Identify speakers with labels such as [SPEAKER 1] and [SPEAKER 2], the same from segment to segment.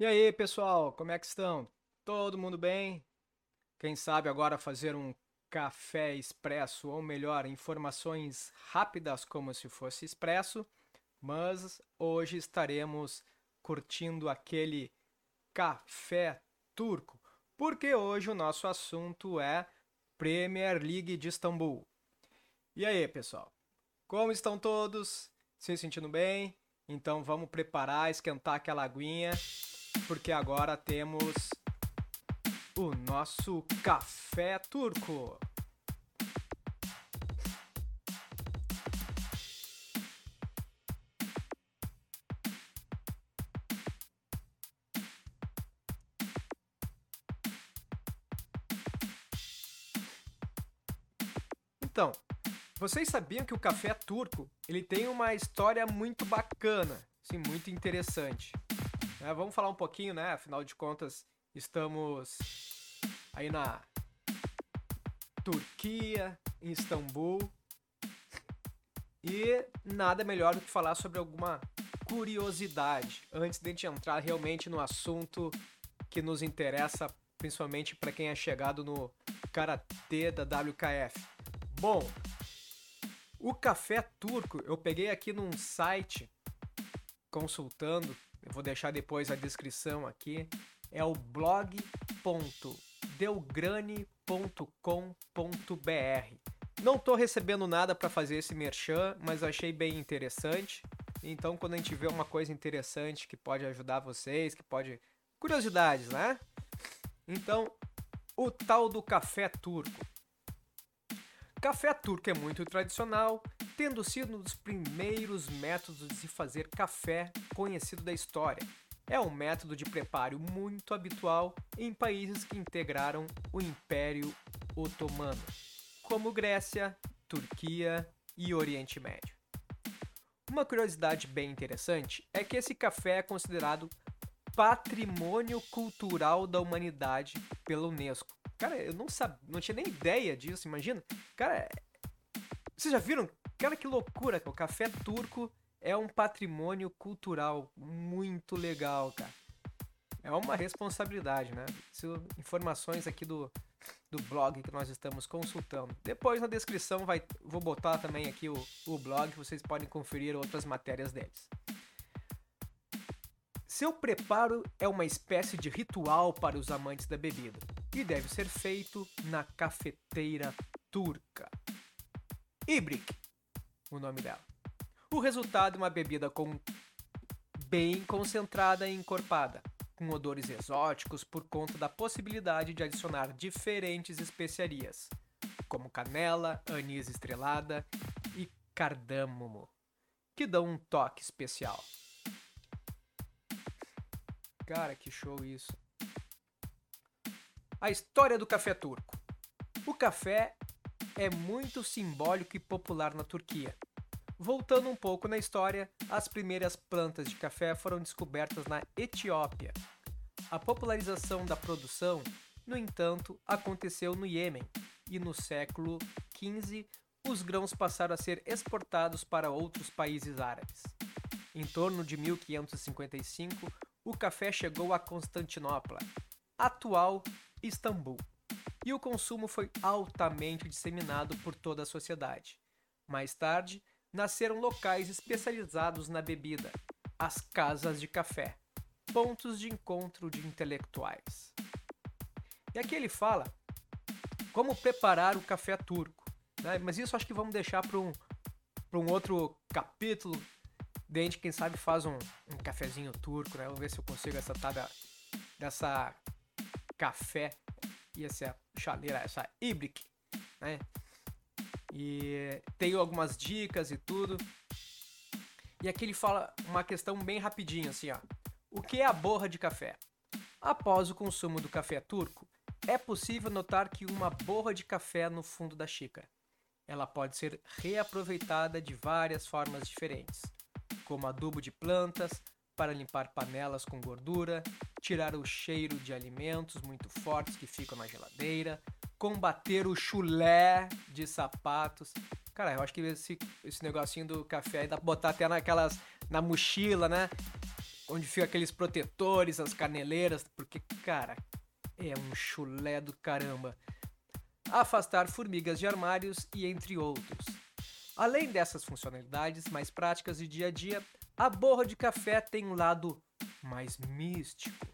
[SPEAKER 1] E aí, pessoal, como é que estão? Todo mundo bem? Quem sabe agora fazer um café expresso, ou melhor, informações rápidas como se fosse expresso, mas hoje estaremos curtindo aquele café turco, porque hoje o nosso assunto é Premier League de Istambul. E aí, pessoal? Como estão todos? Se sentindo bem? Então vamos preparar, esquentar aquela aguinha porque agora temos o nosso café turco. Então, vocês sabiam que o café turco ele tem uma história muito bacana, sim, muito interessante. É, vamos falar um pouquinho, né? Afinal de contas, estamos aí na Turquia, em Istambul. E nada melhor do que falar sobre alguma curiosidade antes de a gente entrar realmente no assunto que nos interessa, principalmente para quem é chegado no karatê da WKF. Bom, o café turco eu peguei aqui num site consultando eu vou deixar depois a descrição aqui, é o blog.delgrane.com.br. Não estou recebendo nada para fazer esse merchan, mas achei bem interessante. Então, quando a gente vê uma coisa interessante que pode ajudar vocês, que pode. Curiosidades, né? Então, o tal do café turco. Café turco é muito tradicional, tendo sido um dos primeiros métodos de se fazer café conhecido da história. É um método de preparo muito habitual em países que integraram o Império Otomano, como Grécia, Turquia e Oriente Médio. Uma curiosidade bem interessante é que esse café é considerado patrimônio cultural da humanidade pela Unesco. Cara, eu não sabia, não tinha nem ideia disso, imagina. Cara, vocês já viram? Cara, que loucura, o café turco é um patrimônio cultural muito legal, cara. É uma responsabilidade, né? Isso, informações aqui do, do blog que nós estamos consultando. Depois na descrição vai, vou botar também aqui o, o blog, vocês podem conferir outras matérias deles. Seu preparo é uma espécie de ritual para os amantes da bebida e deve ser feito na cafeteira turca. Ibrik, o nome dela. O resultado é uma bebida com bem concentrada e encorpada, com odores exóticos por conta da possibilidade de adicionar diferentes especiarias, como canela, anis estrelada e cardâmomo, que dão um toque especial. Cara, que show isso. A história do café turco. O café é muito simbólico e popular na Turquia. Voltando um pouco na história, as primeiras plantas de café foram descobertas na Etiópia. A popularização da produção, no entanto, aconteceu no Iêmen, e no século XV os grãos passaram a ser exportados para outros países árabes. Em torno de 1555, o café chegou a Constantinopla, atual Istambul, e o consumo foi altamente disseminado por toda a sociedade. Mais tarde, nasceram locais especializados na bebida, as casas de café, pontos de encontro de intelectuais. E aqui ele fala como preparar o café turco, né? mas isso acho que vamos deixar para um, um outro capítulo Dente, quem sabe, faz um, um cafezinho turco, né? Vamos ver se eu consigo essa tada dessa café e essa chaleira, essa Ibrik, né? E tenho algumas dicas e tudo. E aqui ele fala uma questão bem rapidinho, assim, ó. O que é a borra de café? Após o consumo do café turco, é possível notar que uma borra de café no fundo da xícara. ela pode ser reaproveitada de várias formas diferentes, como adubo de plantas, para limpar panelas com gordura, tirar o cheiro de alimentos muito fortes que ficam na geladeira, combater o chulé de sapatos. Cara, eu acho que esse, esse negocinho do café aí dá pra botar até naquelas. na mochila, né? Onde fica aqueles protetores, as caneleiras, porque, cara, é um chulé do caramba. Afastar formigas de armários e entre outros. Além dessas funcionalidades mais práticas de dia a dia, a borra de café tem um lado mais místico.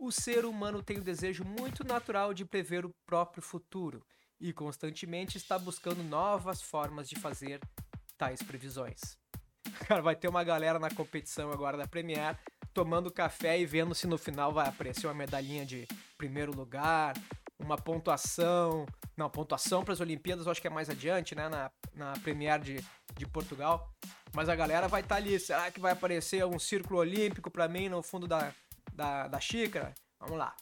[SPEAKER 1] O ser humano tem o desejo muito natural de prever o próprio futuro e constantemente está buscando novas formas de fazer tais previsões. Cara, vai ter uma galera na competição agora da Premiere tomando café e vendo se no final vai aparecer uma medalhinha de primeiro lugar, uma pontuação. Não, pontuação para as Olimpíadas eu acho que é mais adiante, né? Na, na Premiere de, de Portugal. Mas a galera vai estar tá ali. Será que vai aparecer um círculo olímpico para mim no fundo da, da, da xícara? Vamos lá.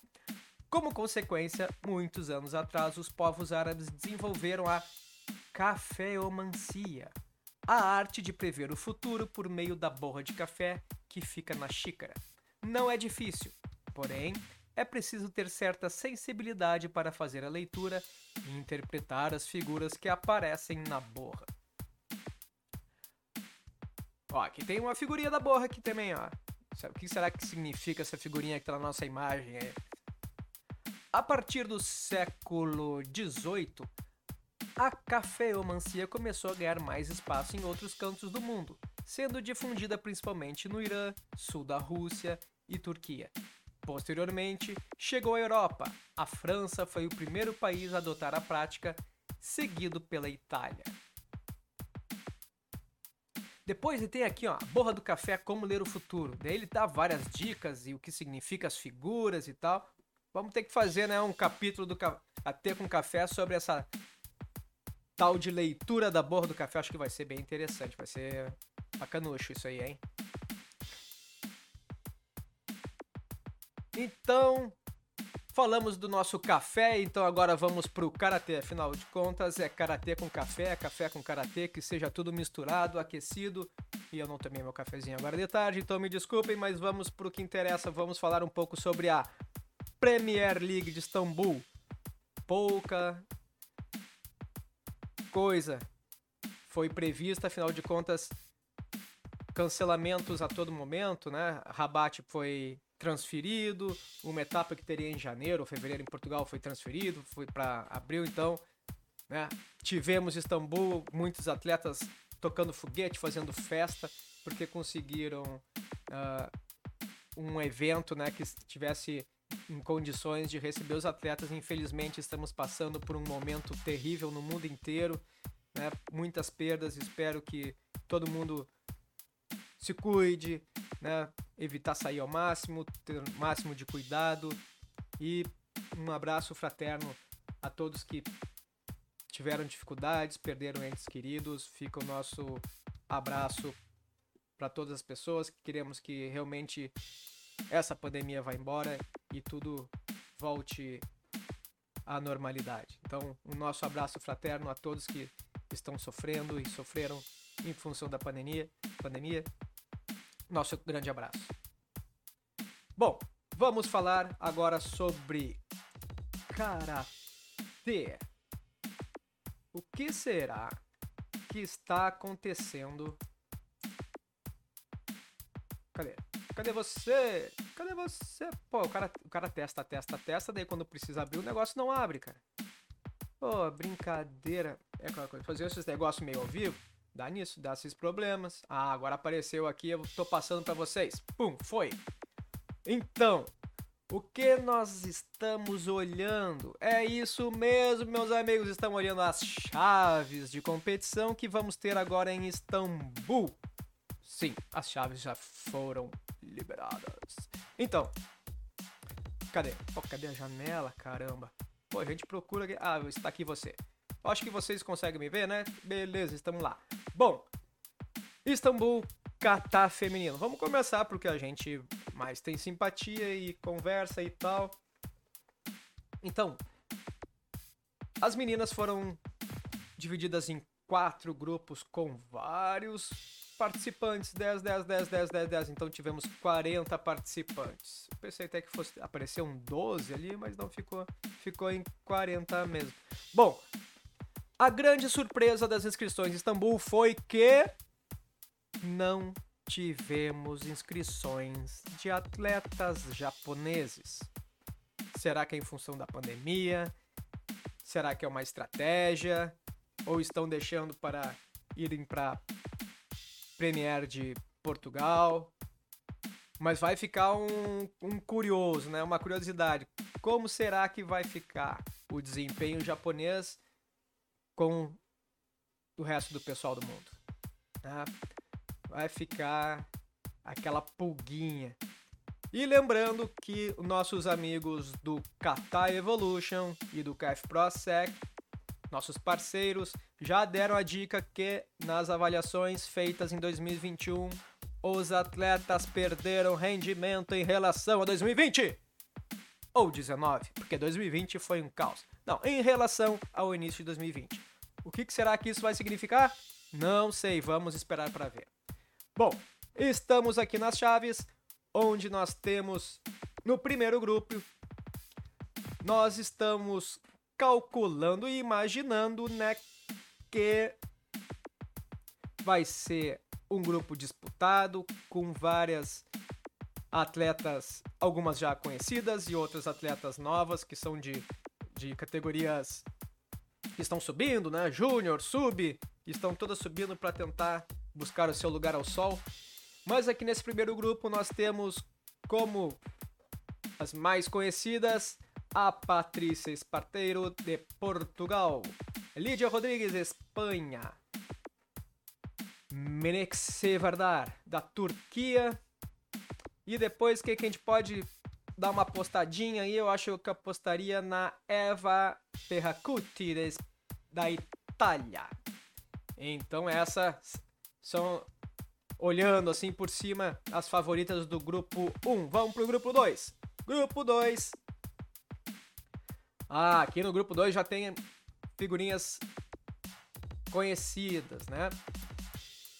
[SPEAKER 1] Como consequência, muitos anos atrás, os povos árabes desenvolveram a cafeomancia, a arte de prever o futuro por meio da borra de café que fica na xícara. Não é difícil, porém, é preciso ter certa sensibilidade para fazer a leitura e interpretar as figuras que aparecem na borra. Ó, aqui tem uma figurinha da borra aqui também, ó. O que será que significa essa figurinha que tá na nossa imagem? A partir do século XVIII, a cafeomancia começou a ganhar mais espaço em outros cantos do mundo, sendo difundida principalmente no Irã, sul da Rússia e Turquia. Posteriormente, chegou à Europa. A França foi o primeiro país a adotar a prática, seguido pela Itália. Depois ele tem aqui, ó, a Borra do Café, como ler o futuro. Daí ele dá várias dicas e o que significa as figuras e tal. Vamos ter que fazer, né, um capítulo do Até com Café sobre essa tal de leitura da Borra do Café. Acho que vai ser bem interessante, vai ser bacanucho isso aí, hein? Então, Falamos do nosso café, então agora vamos pro karatê. Afinal de contas, é karatê com café, café com karatê, que seja tudo misturado, aquecido. E eu não tomei meu cafezinho agora de tarde, então me desculpem, mas vamos pro que interessa. Vamos falar um pouco sobre a Premier League de Istambul. Pouca coisa foi prevista, afinal de contas, cancelamentos a todo momento, né? Rabat foi transferido, uma etapa que teria em janeiro ou fevereiro em Portugal foi transferido, foi para abril então, né? Tivemos Istambul, muitos atletas tocando foguete, fazendo festa, porque conseguiram uh, um evento, né, que estivesse em condições de receber os atletas. Infelizmente, estamos passando por um momento terrível no mundo inteiro, né? Muitas perdas. Espero que todo mundo se cuide, né? Evitar sair ao máximo, ter o máximo de cuidado e um abraço fraterno a todos que tiveram dificuldades, perderam entes queridos. Fica o nosso abraço para todas as pessoas. Queremos que realmente essa pandemia vá embora e tudo volte à normalidade. Então, o um nosso abraço fraterno a todos que estão sofrendo e sofreram em função da pandemia. pandemia nosso grande abraço. Bom, vamos falar agora sobre karatê. O que será que está acontecendo? Cadê? Cadê você? Cadê você? Pô, o cara, o cara testa, testa, testa, daí quando precisa abrir o negócio não abre, cara. Pô, brincadeira. É aquela coisa. Fazer esses negócios meio ao vivo Dá nisso, dá esses problemas. Ah, agora apareceu aqui, eu tô passando para vocês. Pum, foi. Então, o que nós estamos olhando? É isso mesmo, meus amigos, estamos olhando as chaves de competição que vamos ter agora em Istambul. Sim, as chaves já foram liberadas. Então, cadê? Oh, cadê a janela? Caramba. Pô, a gente procura. Ah, está aqui você. Acho que vocês conseguem me ver, né? Beleza, estamos lá. Bom, Istambul, Catar feminino. Vamos começar porque a gente mais tem simpatia e conversa e tal. Então, as meninas foram divididas em quatro grupos com vários participantes, 10, 10, 10, 10, 10, 10. Então tivemos 40 participantes. Pensei até que fosse aparecer um 12 ali, mas não ficou, ficou em 40 mesmo. Bom, a grande surpresa das inscrições em Istambul foi que não tivemos inscrições de atletas japoneses. Será que é em função da pandemia? Será que é uma estratégia? Ou estão deixando para irem para Premier de Portugal. Mas vai ficar um, um curioso, né? Uma curiosidade. Como será que vai ficar o desempenho japonês com o resto do pessoal do mundo? Tá? Vai ficar aquela pulguinha. E lembrando que nossos amigos do Kata Evolution e do KF Pro Sec nossos parceiros já deram a dica que nas avaliações feitas em 2021 os atletas perderam rendimento em relação a 2020 ou 19, porque 2020 foi um caos. Não, em relação ao início de 2020. O que será que isso vai significar? Não sei, vamos esperar para ver. Bom, estamos aqui nas chaves, onde nós temos no primeiro grupo, nós estamos calculando e imaginando, né, que vai ser um grupo disputado com várias atletas, algumas já conhecidas e outras atletas novas que são de, de categorias que estão subindo, né? Júnior, sub, estão todas subindo para tentar buscar o seu lugar ao sol. Mas aqui nesse primeiro grupo nós temos como as mais conhecidas a Patrícia Esparteiro de Portugal, Lídia Rodrigues, Espanha, Menekse Vardar da Turquia. E depois que, que a gente pode dar uma apostadinha aí, eu acho que eu apostaria na Eva Ferracuti da Itália. Então essas são olhando assim por cima as favoritas do grupo 1. Vamos pro grupo 2. Grupo 2 ah, aqui no grupo 2 já tem figurinhas conhecidas, né?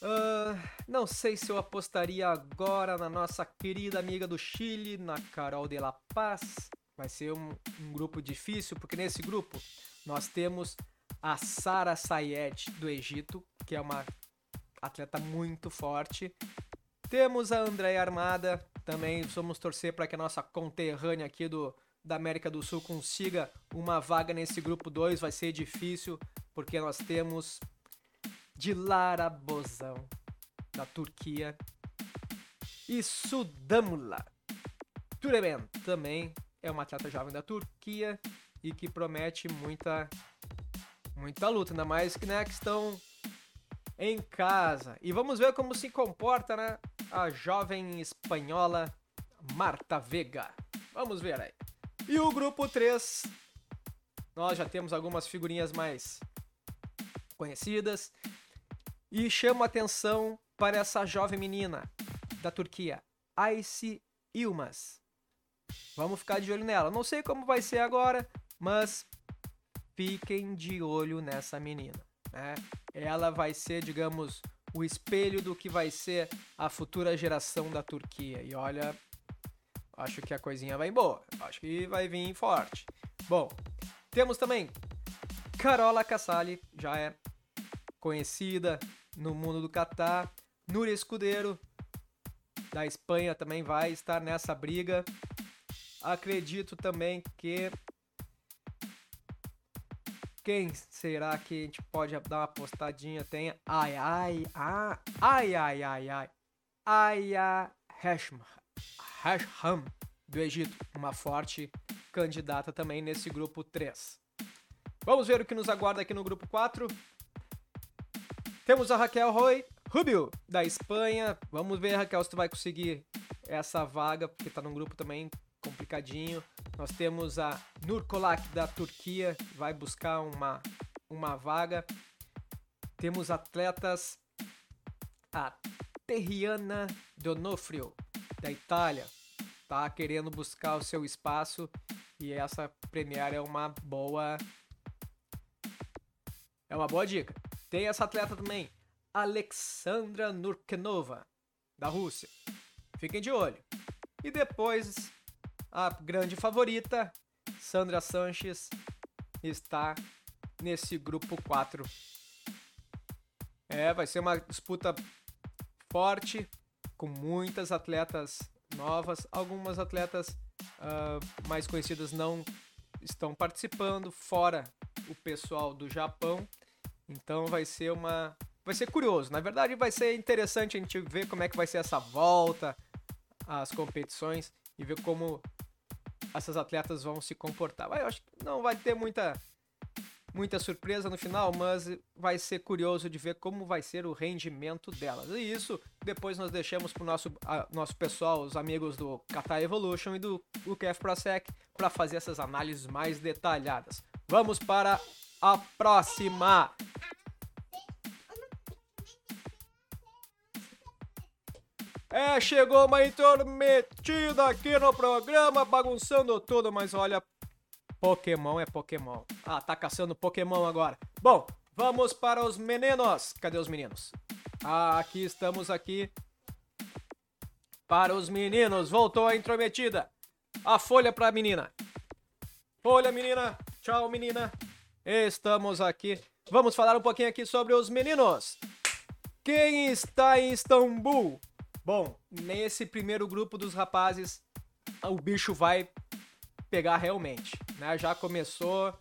[SPEAKER 1] Uh, não sei se eu apostaria agora na nossa querida amiga do Chile, na Carol de La Paz. Vai ser um, um grupo difícil, porque nesse grupo nós temos a Sara Sayed do Egito, que é uma atleta muito forte. Temos a Andréia Armada, também vamos torcer para que a nossa conterrânea aqui do, da América do Sul consiga uma vaga nesse grupo 2 vai ser difícil, porque nós temos Dilara Bozão, da Turquia, e Sudamula Turemen, também é uma atleta jovem da Turquia e que promete muita muita luta, ainda mais que, né, que estão em casa. E vamos ver como se comporta né, a jovem espanhola Marta Vega. Vamos ver aí. E o grupo 3, nós já temos algumas figurinhas mais conhecidas. E chamo atenção para essa jovem menina da Turquia, Aysi Ilmaz. Vamos ficar de olho nela. Não sei como vai ser agora, mas fiquem de olho nessa menina. Né? Ela vai ser, digamos, o espelho do que vai ser a futura geração da Turquia. E olha, Acho que a coisinha vai boa. Acho que vai vir forte. Bom, temos também Carola Cassali, já é conhecida no mundo do Catar. Núria Escudeiro, da Espanha, também vai estar nessa briga. Acredito também que. Quem será que a gente pode dar uma postadinha? Tem. Ai, ai, ai, ai, ai, ai, ai. Aya Hashma. Hasham, do Egito, uma forte candidata também nesse grupo 3. Vamos ver o que nos aguarda aqui no grupo 4. Temos a Raquel Roy Rubio, da Espanha. Vamos ver, Raquel, se tu vai conseguir essa vaga, porque tá num grupo também complicadinho. Nós temos a Nurkolak, da Turquia, vai buscar uma, uma vaga. Temos atletas a Terriana Donofrio, da Itália, tá querendo buscar o seu espaço e essa Premiere é uma boa É uma boa dica. Tem essa atleta também, Alexandra Nurkenova, da Rússia. Fiquem de olho. E depois, a grande favorita, Sandra Sanches, está nesse grupo 4. É, vai ser uma disputa forte, com muitas atletas novas. Algumas atletas uh, mais conhecidas não estão participando, fora o pessoal do Japão. Então vai ser uma. Vai ser curioso. Na verdade, vai ser interessante a gente ver como é que vai ser essa volta às competições e ver como essas atletas vão se comportar. Eu acho que não vai ter muita muita surpresa no final, mas vai ser curioso de ver como vai ser o rendimento delas. E isso depois nós deixamos para o nosso, nosso pessoal, os amigos do Qatar Evolution e do UKF ProSec, para fazer essas análises mais detalhadas. Vamos para a próxima! É, chegou uma intermetida aqui no programa, bagunçando tudo, mas olha, Pokémon é Pokémon. Ah, tá caçando Pokémon agora. Bom, vamos para os meninos. Cadê os meninos? Ah, aqui estamos aqui. Para os meninos. Voltou a intrometida. A folha pra menina. Folha, menina. Tchau, menina. Estamos aqui. Vamos falar um pouquinho aqui sobre os meninos. Quem está em Istambul? Bom, nesse primeiro grupo dos rapazes, o bicho vai pegar realmente. Né? Já começou.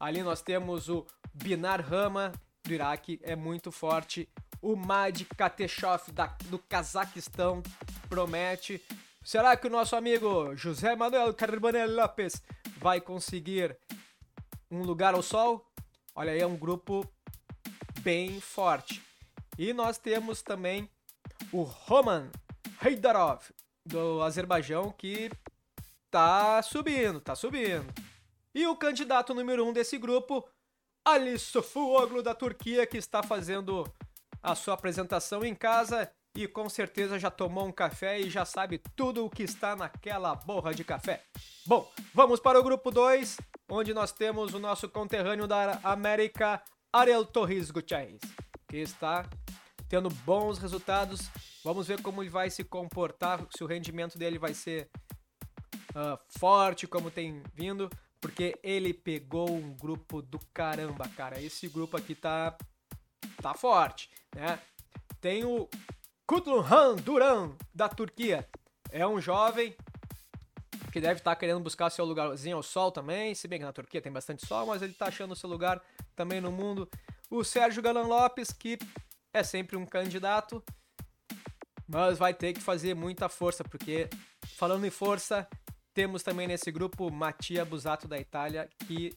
[SPEAKER 1] Ali nós temos o Binar Rama do Iraque, é muito forte. O Mad Kateshov da, do Cazaquistão promete. Será que o nosso amigo José Manuel Carbanel Lopes vai conseguir um lugar ao sol? Olha aí, é um grupo bem forte. E nós temos também o Roman Heidarov do Azerbaijão que tá subindo, tá subindo. E o candidato número um desse grupo, Ali Sofuoglu da Turquia, que está fazendo a sua apresentação em casa e com certeza já tomou um café e já sabe tudo o que está naquela borra de café. Bom, vamos para o grupo 2, onde nós temos o nosso conterrâneo da América, Ariel Torres Gutierrez, que está tendo bons resultados. Vamos ver como ele vai se comportar, se o rendimento dele vai ser uh, forte como tem vindo, porque ele pegou um grupo do caramba, cara. Esse grupo aqui tá tá forte, né? Tem o Kutluhan Duran da Turquia. É um jovem que deve estar tá querendo buscar seu lugarzinho ao sol também, se bem que na Turquia tem bastante sol, mas ele está achando seu lugar também no mundo. O Sérgio Galan Lopes, que é sempre um candidato, mas vai ter que fazer muita força, porque falando em força, temos também nesse grupo Mattia Busato da Itália, que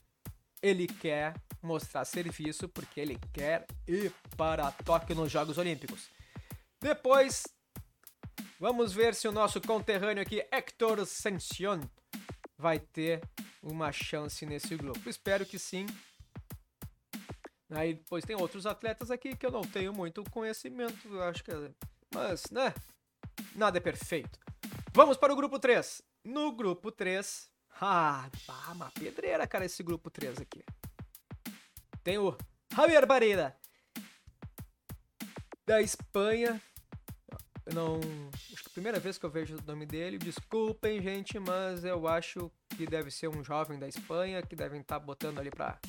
[SPEAKER 1] ele quer mostrar serviço porque ele quer ir para Tóquio nos Jogos Olímpicos. Depois, vamos ver se o nosso conterrâneo aqui, Hector Sancion, vai ter uma chance nesse grupo. Espero que sim. Aí depois tem outros atletas aqui que eu não tenho muito conhecimento, acho que, mas, né? Nada é perfeito. Vamos para o grupo 3. No grupo 3. Ah, uma pedreira, cara, esse grupo 3 aqui. Tem o Javier Barreira. Da Espanha. Não. Acho que é a primeira vez que eu vejo o nome dele. Desculpem, gente, mas eu acho que deve ser um jovem da Espanha que devem estar tá botando ali pra,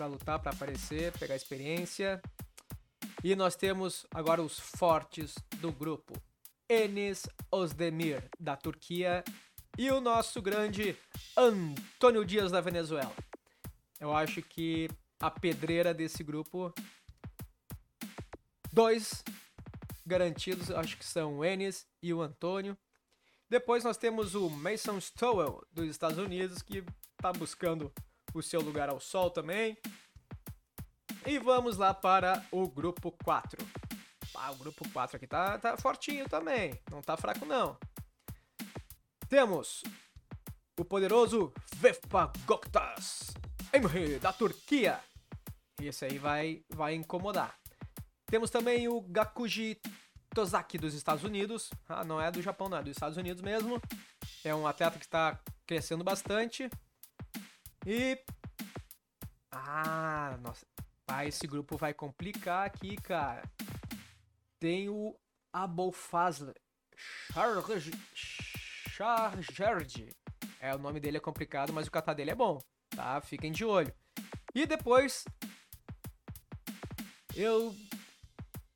[SPEAKER 1] pra lutar, pra aparecer, pegar experiência. E nós temos agora os fortes do grupo. Enes Osdemir, da Turquia, e o nosso grande Antônio Dias, da Venezuela. Eu acho que a pedreira desse grupo. Dois garantidos, acho que são o Enes e o Antônio. Depois nós temos o Mason Stowell, dos Estados Unidos, que está buscando o seu lugar ao sol também. E vamos lá para o grupo 4. Ah, o grupo 4 aqui tá, tá fortinho também. Não tá fraco, não. Temos o poderoso Vefa Goktas Emre, da Turquia. Esse aí vai, vai incomodar. Temos também o Gakuji Tozaki dos Estados Unidos. Ah, não é do Japão, não é dos Estados Unidos mesmo. É um atleta que está crescendo bastante. E Ah, nossa. Ah, esse grupo vai complicar aqui, cara. Tem o Abolfazl. Charge. Chargerd. É, o nome dele é complicado, mas o kata dele é bom, tá? Fiquem de olho. E depois eu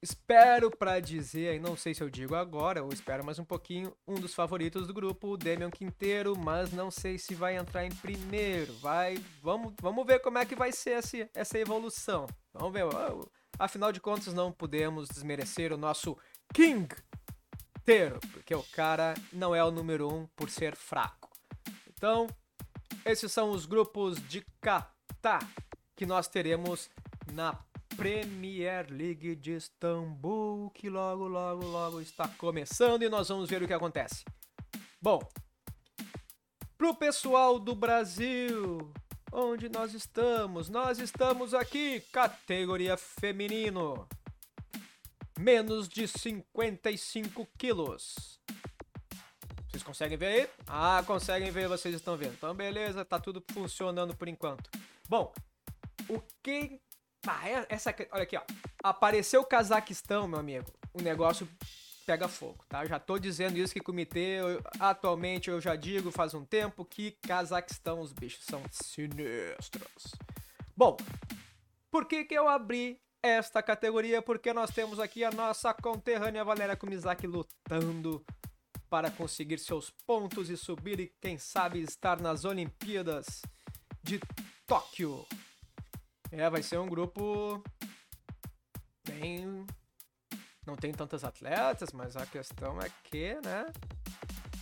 [SPEAKER 1] espero para dizer, não sei se eu digo agora ou espero mais um pouquinho, um dos favoritos do grupo, o Damian Quinteiro, mas não sei se vai entrar em primeiro. Vai, vamos, vamos ver como é que vai ser esse, essa evolução. Vamos ver. Afinal de contas, não podemos desmerecer o nosso King inteiro, porque o cara não é o número um por ser fraco. Então, esses são os grupos de kata que nós teremos na Premier League de Istambul, que logo, logo, logo está começando e nós vamos ver o que acontece. Bom, pro pessoal do Brasil, onde nós estamos? Nós estamos aqui, categoria feminino menos de 55 quilos. Vocês conseguem ver aí? Ah, conseguem ver, vocês estão vendo. Então, beleza, tá tudo funcionando por enquanto. Bom, o que. Ah, é, essa. Olha aqui, ó. Apareceu o Cazaquistão, meu amigo. O negócio pega fogo, tá? Já tô dizendo isso que comitê, eu, atualmente eu já digo faz um tempo que Cazaquistão os bichos são sinistros. Bom, por que que eu abri esta categoria, porque nós temos aqui a nossa conterrânea Valéria Kumizaki lutando para conseguir seus pontos e subir e quem sabe estar nas Olimpíadas de Tóquio. É, vai ser um grupo bem não tem tantas atletas, mas a questão é que, né,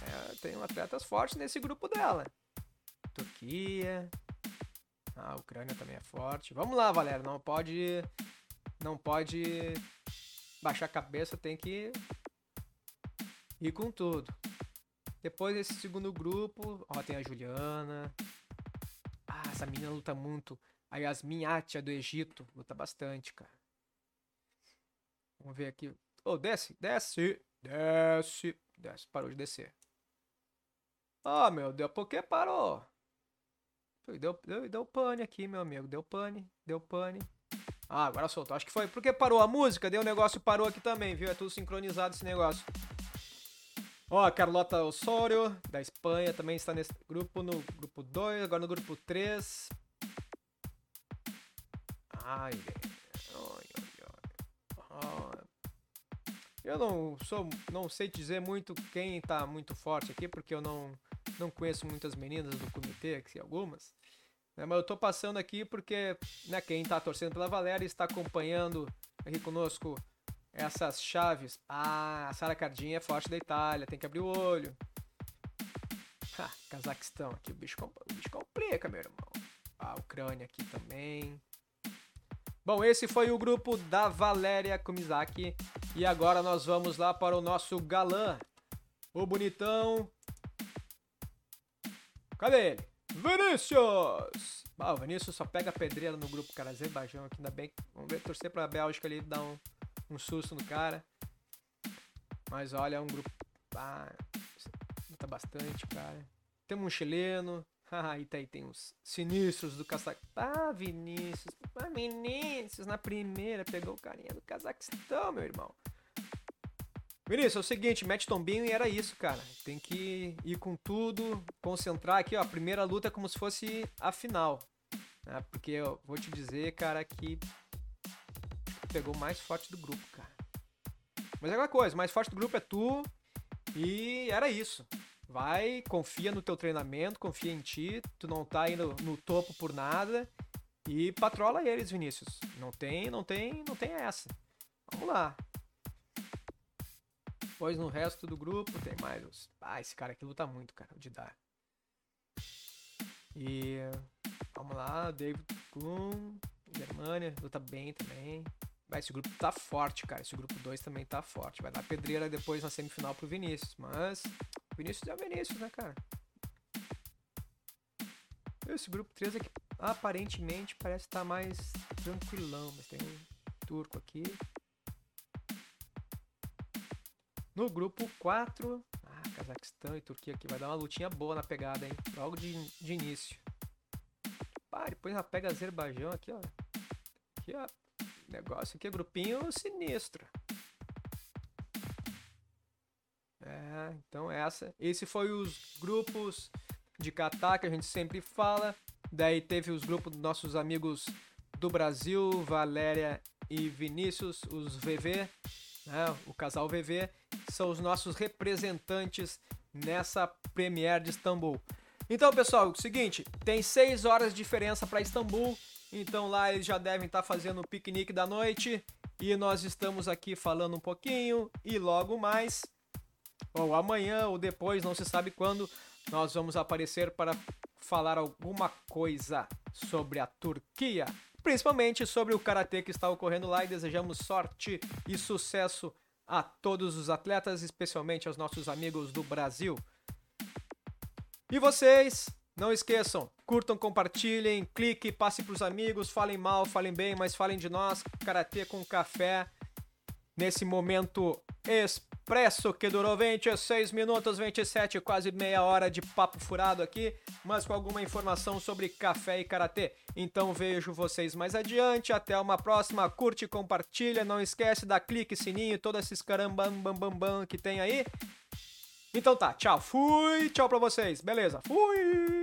[SPEAKER 1] é, tem atletas fortes nesse grupo dela. Turquia, a Ucrânia também é forte. Vamos lá, Valéria, não pode não pode baixar a cabeça, tem que ir com tudo. Depois desse segundo grupo, ó, tem a Juliana. Ah, essa menina luta muito. A Yasmin Atia do Egito luta bastante, cara. Vamos ver aqui. Oh, desce, desce, desce, desce. Parou de descer. Ah, oh, meu Deus, por que parou? Deu, deu, deu pane aqui, meu amigo. Deu pane, deu pane. Ah, agora soltou. Acho que foi porque parou a música, daí o negócio parou aqui também, viu? É tudo sincronizado esse negócio. Ó, Carlota Osório, da Espanha, também está nesse grupo, no grupo 2, agora no grupo 3. Ai, ai, ai. Eu não sou, não sei dizer muito quem tá muito forte aqui, porque eu não, não conheço muitas meninas do comitê, aqui algumas. Né, mas eu tô passando aqui porque né, quem tá torcendo pela Valéria está acompanhando aqui conosco essas chaves. Ah, a Sara Cardinha é forte da Itália, tem que abrir o olho. Ha, Cazaquistão aqui, o bicho, o bicho complica, meu irmão. A Ucrânia aqui também. Bom, esse foi o grupo da Valéria Kumizaki. E agora nós vamos lá para o nosso galã, o bonitão. Cadê ele? Vinícius! Ah, o Vinícius só pega pedreira no grupo, cara. Azerbaijão aqui, ainda bem. Vamos ver, torcer pra Bélgica ali, dar um, um susto no cara. Mas olha, é um grupo. Ah, bastante, cara. Temos um chileno. Ah, aí tem uns sinistros do Cazaquistão. Ah, Vinícius. Ah, Vinícius, na primeira pegou o carinha do Cazaquistão, meu irmão. Vinícius, é o seguinte, mete tombinho e era isso, cara. Tem que ir com tudo, concentrar aqui, ó. A primeira luta é como se fosse a final. Né? Porque eu vou te dizer, cara, que pegou mais forte do grupo, cara. Mas é aquela coisa, mais forte do grupo é tu. E era isso. Vai, confia no teu treinamento, confia em ti. Tu não tá indo no topo por nada. E patrola eles, Vinícius. Não tem, não tem, não tem essa. Vamos lá. Depois no resto do grupo tem mais os. Ah, esse cara aqui luta muito, cara, o de dar. E. Vamos lá, David Kuhn, Germânia, luta bem também. Vai, esse grupo tá forte, cara. Esse grupo 2 também tá forte. Vai dar pedreira depois na semifinal pro Vinícius. Mas. Vinícius é o Vinícius, né, cara? Esse grupo 3 aqui aparentemente parece estar tá mais tranquilão, mas tem um turco aqui. No grupo 4, ah, Cazaquistão e Turquia aqui vai dar uma lutinha boa na pegada, hein? Logo de, de início. Ah, depois já pega Azerbaijão aqui, ó. Aqui, ó. Negócio aqui, grupinho sinistro. É, então essa. Esse foi os grupos de Catar que a gente sempre fala. Daí teve os grupos dos nossos amigos do Brasil, Valéria e Vinícius, os VV, né, o casal VV, são os nossos representantes nessa Premiere de Istambul. Então, pessoal, o seguinte, tem 6 horas de diferença para Istambul, então lá eles já devem estar tá fazendo o piquenique da noite e nós estamos aqui falando um pouquinho e logo mais, ou amanhã ou depois, não se sabe quando, nós vamos aparecer para falar alguma coisa sobre a Turquia, principalmente sobre o karatê que está ocorrendo lá e desejamos sorte e sucesso a todos os atletas, especialmente aos nossos amigos do Brasil. E vocês, não esqueçam, curtam, compartilhem, clique, passe para os amigos, falem mal, falem bem, mas falem de nós, Karatê com Café, nesse momento expresso que durou 26 minutos, 27, quase meia hora de papo furado aqui, mas com alguma informação sobre café e karatê. Então vejo vocês mais adiante, até uma próxima, curte, compartilha, não esquece da clique, sininho, todos esses carambam bam bam bam que tem aí. Então tá, tchau, fui, tchau pra vocês, beleza, fui!